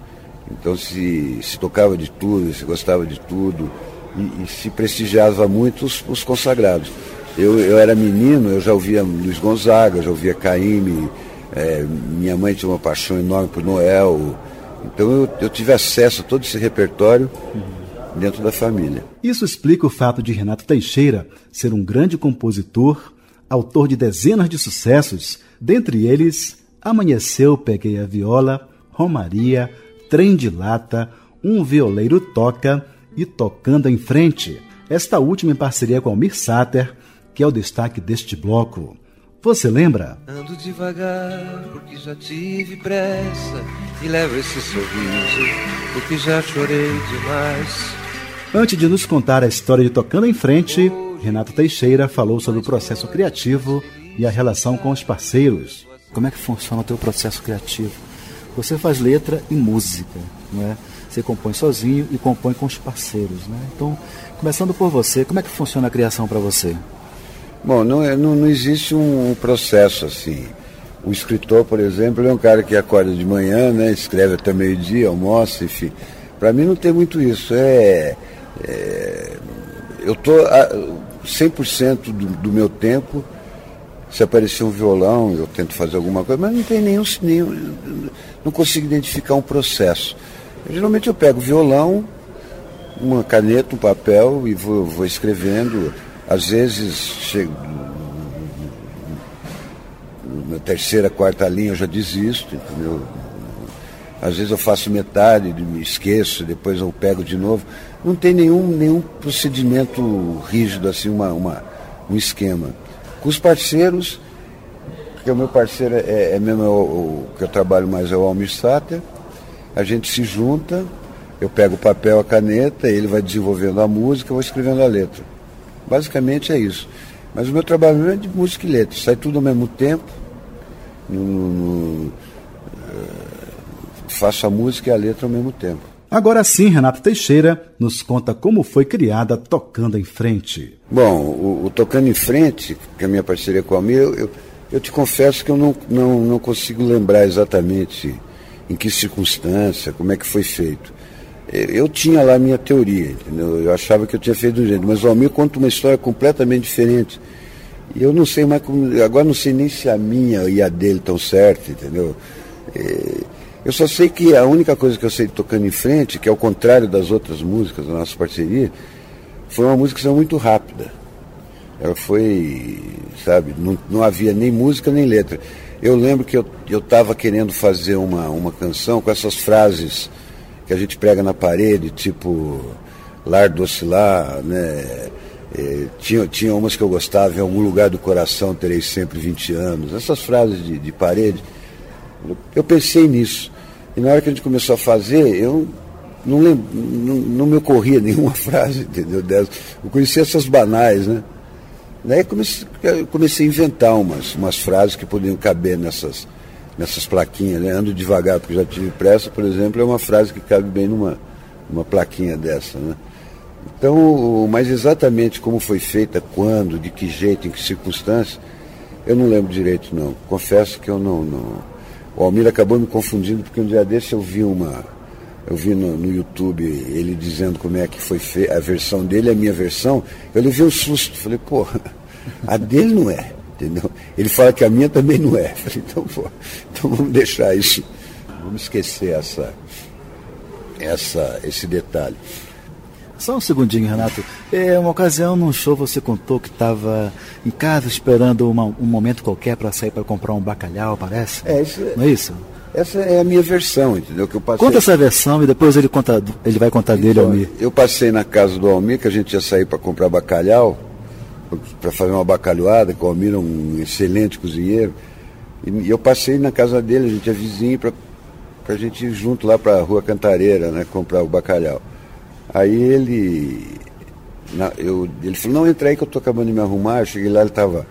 Então se, se tocava de tudo, se gostava de tudo e, e se prestigiava muito os, os consagrados. Eu, eu, era menino, eu já ouvia Luiz Gonzaga, já ouvia Caíme, é, minha mãe tinha uma paixão enorme por Noel. Então eu, eu tive acesso a todo esse repertório dentro da família. Isso explica o fato de Renato Teixeira ser um grande compositor, autor de dezenas de sucessos, dentre eles Amanheceu, Peguei a Viola, Romaria, Trem de Lata, Um Violeiro Toca e Tocando em Frente, esta última em parceria com Almir Sater, que é o destaque deste bloco. Você lembra? Ando devagar porque já tive pressa e levo esse sorriso porque já chorei demais. Antes de nos contar a história de Tocando em Frente, Renato Teixeira falou sobre o processo criativo e a relação com os parceiros. Como é que funciona o teu processo criativo? Você faz letra e música, né? Você compõe sozinho e compõe com os parceiros, né? Então, começando por você, como é que funciona a criação para você? Bom, não, é, não, não existe um processo assim. O escritor, por exemplo, é um cara que acorda de manhã, né, escreve até meio-dia, almoça, enfim. Para mim não tem muito isso. É, é eu estou 100% do, do meu tempo se aparecer um violão, eu tento fazer alguma coisa, mas não tem nenhum, nenhum não consigo identificar um processo. Eu, geralmente eu pego violão, uma caneta, um papel e vou, vou escrevendo. Às vezes chego na terceira, quarta linha eu já desisto, entendeu? Às vezes eu faço metade, me esqueço, depois eu pego de novo. Não tem nenhum, nenhum procedimento rígido, assim, uma, uma, um esquema. Com os parceiros, que o meu parceiro é, é mesmo é o, o, que eu trabalho mais é o Almir a gente se junta, eu pego o papel, a caneta, ele vai desenvolvendo a música, eu vou escrevendo a letra. Basicamente é isso. Mas o meu trabalho é de música e letra, sai tudo ao mesmo tempo. No, no, uh, faço a música e a letra ao mesmo tempo. Agora sim, Renato Teixeira nos conta como foi criada Tocando em Frente. Bom, o, o Tocando em Frente, que é a minha parceria com a Almir, eu, eu, eu, te confesso que eu não, não, não consigo lembrar exatamente em que circunstância, como é que foi feito. Eu tinha lá a minha teoria, entendeu? Eu achava que eu tinha feito do jeito, mas o Almir conta uma história completamente diferente. E eu não sei mais como. Agora não sei nem se a minha e a dele estão certas, entendeu? É, eu só sei que a única coisa que eu sei tocando em frente, que é o contrário das outras músicas da nossa parceria, foi uma música muito rápida. Ela foi, sabe, não, não havia nem música nem letra. eu lembro que eu estava querendo fazer uma, uma canção com essas frases que a gente prega na parede, tipo lar do oscilar, né? É, tinha, tinha umas que eu gostava, em algum lugar do coração terei sempre 20 anos. Essas frases de, de parede, eu pensei nisso. E na hora que a gente começou a fazer, eu não, lembro, não, não me ocorria nenhuma frase, entendeu? Dessa. Eu conhecia essas banais, né? Daí comecei, comecei a inventar umas, umas frases que podiam caber nessas, nessas plaquinhas, né? Ando devagar porque já tive pressa, por exemplo, é uma frase que cabe bem numa, numa plaquinha dessa, né? Então, mas exatamente como foi feita, quando, de que jeito, em que circunstância, eu não lembro direito não. Confesso que eu não, não. O Almir acabou me confundindo porque um dia desse eu vi uma, eu vi no, no, YouTube ele dizendo como é que foi a versão dele, a minha versão, eu levei um susto, falei, pô, a dele não é, entendeu? Ele fala que a minha também não é. Falei, então, pô, então vamos deixar isso, vamos esquecer essa, essa, esse detalhe. Só um segundinho, Renato. É, uma ocasião num show você contou que estava em casa esperando uma, um momento qualquer para sair para comprar um bacalhau, parece? É, isso, não é isso? Essa é a minha versão, entendeu? Que eu passei... Conta essa versão e depois ele, conta, ele vai contar então, dele, Almir. Eu passei na casa do Almir, que a gente ia sair para comprar bacalhau, para fazer uma bacalhoada, que o Almir é um excelente cozinheiro. E eu passei na casa dele, a gente é vizinho, para a gente ir junto lá para a Rua Cantareira, né, comprar o bacalhau. Aí ele, na, eu, ele falou, não, entra aí que eu estou acabando de me arrumar. Eu cheguei lá, ele estava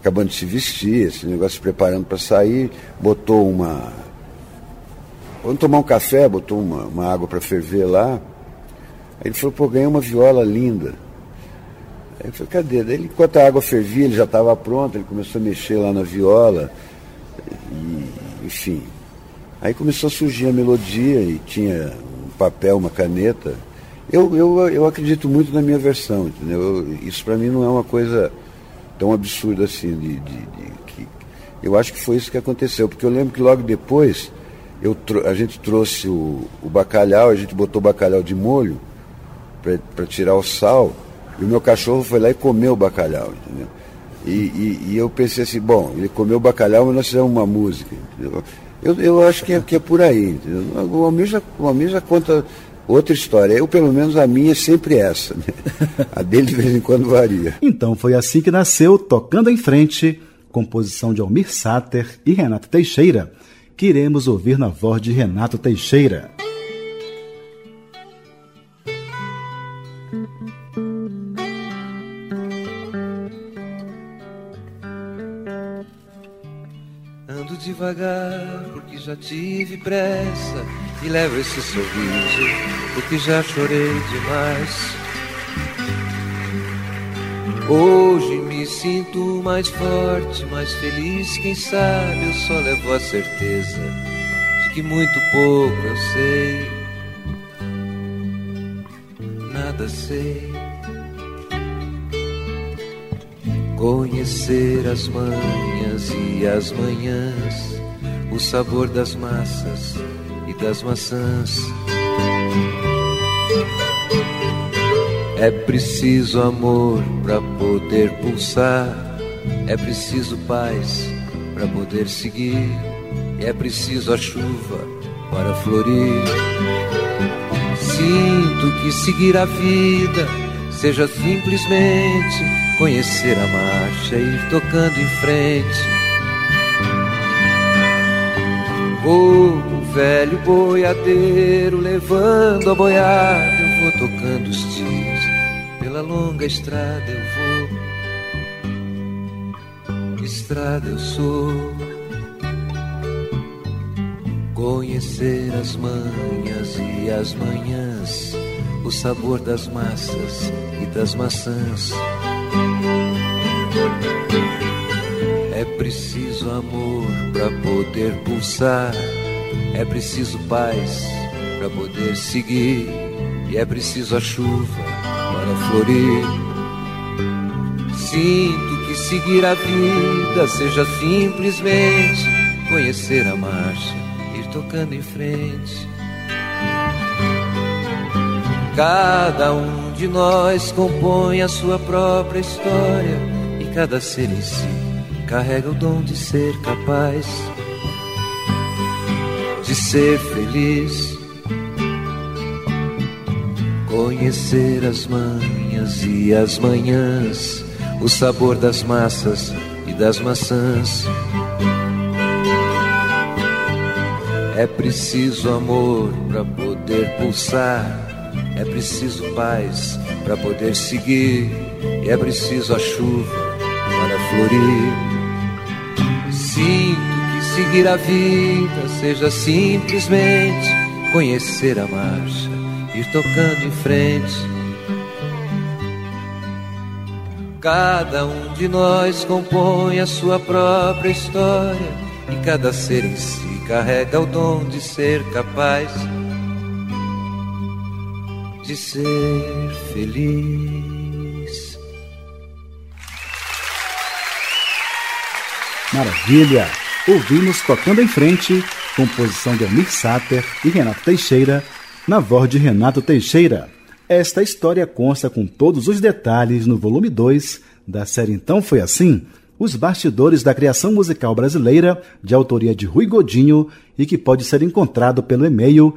acabando de se vestir, esse negócio se preparando para sair, botou uma Vamos tomar um café, botou uma, uma água para ferver lá. Aí ele falou, pô, ganhei uma viola linda. Aí eu falei, cadê? Daí, enquanto a água fervia, ele já estava pronto, ele começou a mexer lá na viola. E, enfim. Aí começou a surgir a melodia e tinha um papel, uma caneta. Eu, eu, eu acredito muito na minha versão, entendeu? Eu, isso para mim não é uma coisa tão absurda assim. De, de, de, que, eu acho que foi isso que aconteceu, porque eu lembro que logo depois eu, a gente trouxe o, o, bacalhau, a gente botou o bacalhau de molho para tirar o sal, e o meu cachorro foi lá e comeu o bacalhau, entendeu? E, e, e eu pensei assim, bom, ele comeu o bacalhau, mas nós fizemos uma música. Entendeu? Eu, eu acho que é, que é por aí. Entendeu? O, Almir já, o Almir já conta outra história. Eu, pelo menos, a minha é sempre essa. Né? A dele, de vez em quando, varia. Então, foi assim que nasceu Tocando em Frente, composição de Almir Sater e Renato Teixeira que iremos ouvir na voz de Renato Teixeira. Devagar porque já tive pressa e levo esse sorriso porque já chorei demais. Hoje me sinto mais forte, mais feliz. Quem sabe eu só levo a certeza de que muito pouco eu sei. Nada sei. Conhecer as manhas e as manhãs, o sabor das massas e das maçãs é preciso amor para poder pulsar, é preciso paz para poder seguir, é preciso a chuva para florir. Sinto que seguir a vida seja simplesmente conhecer a marcha e ir tocando em frente. O velho boiadeiro levando a boiada, eu vou tocando os tiros pela longa estrada eu vou, estrada eu sou. Conhecer as manhas e as manhãs, o sabor das massas e das maçãs. É preciso amor para poder pulsar, é preciso paz para poder seguir, e é preciso a chuva para florir. Sinto que seguir a vida seja simplesmente conhecer a marcha, ir tocando em frente. Cada um de nós compõe a sua própria história e cada ser em si carrega o dom de ser capaz de ser feliz. Conhecer as manhas e as manhãs, o sabor das massas e das maçãs. É preciso amor para poder pulsar, é preciso paz para poder seguir, e é preciso a chuva para florir. Sinto que seguir a vida seja simplesmente conhecer a marcha, ir tocando em frente. Cada um de nós compõe a sua própria história e cada ser em si carrega o dom de ser capaz de ser feliz. Maravilha! Ouvimos Tocando em Frente, composição de Amir Sater e Renato Teixeira, na voz de Renato Teixeira. Esta história consta com todos os detalhes no volume 2 da série Então Foi Assim, os bastidores da criação musical brasileira, de autoria de Rui Godinho e que pode ser encontrado pelo e-mail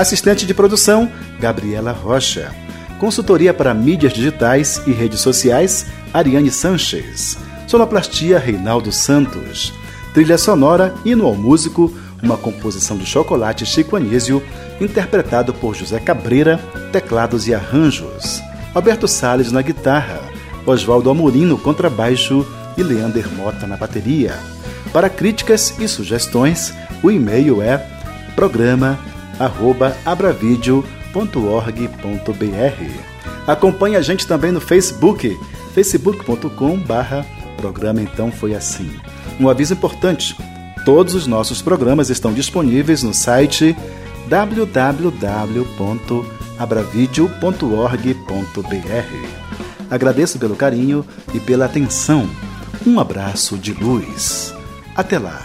Assistente de produção, Gabriela Rocha. Consultoria para mídias digitais e redes sociais, Ariane Sanches. Sonoplastia, Reinaldo Santos. Trilha sonora, hino ao músico, uma composição do Chocolate Chico Anísio, interpretado por José Cabreira, teclados e arranjos. Alberto Sales na guitarra, Oswaldo Amorim no contrabaixo e Leander Mota na bateria. Para críticas e sugestões, o e-mail é programa@abravideo.org.br. Acompanhe a gente também no Facebook, facebook.com/barra programa Então Foi Assim. Um aviso importante: Todos os nossos programas estão disponíveis no site www.abravideo.org.br. Agradeço pelo carinho e pela atenção. Um abraço de luz. Até lá.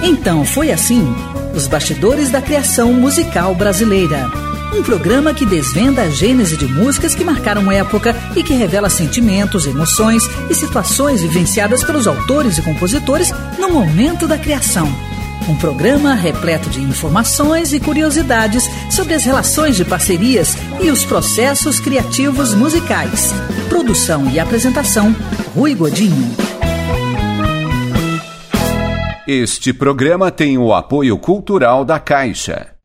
Então foi assim: os bastidores da criação musical brasileira. Um programa que desvenda a gênese de músicas que marcaram época e que revela sentimentos, emoções e situações vivenciadas pelos autores e compositores no momento da criação. Um programa repleto de informações e curiosidades sobre as relações de parcerias e os processos criativos musicais. Produção e apresentação: Rui Godinho. Este programa tem o apoio cultural da Caixa.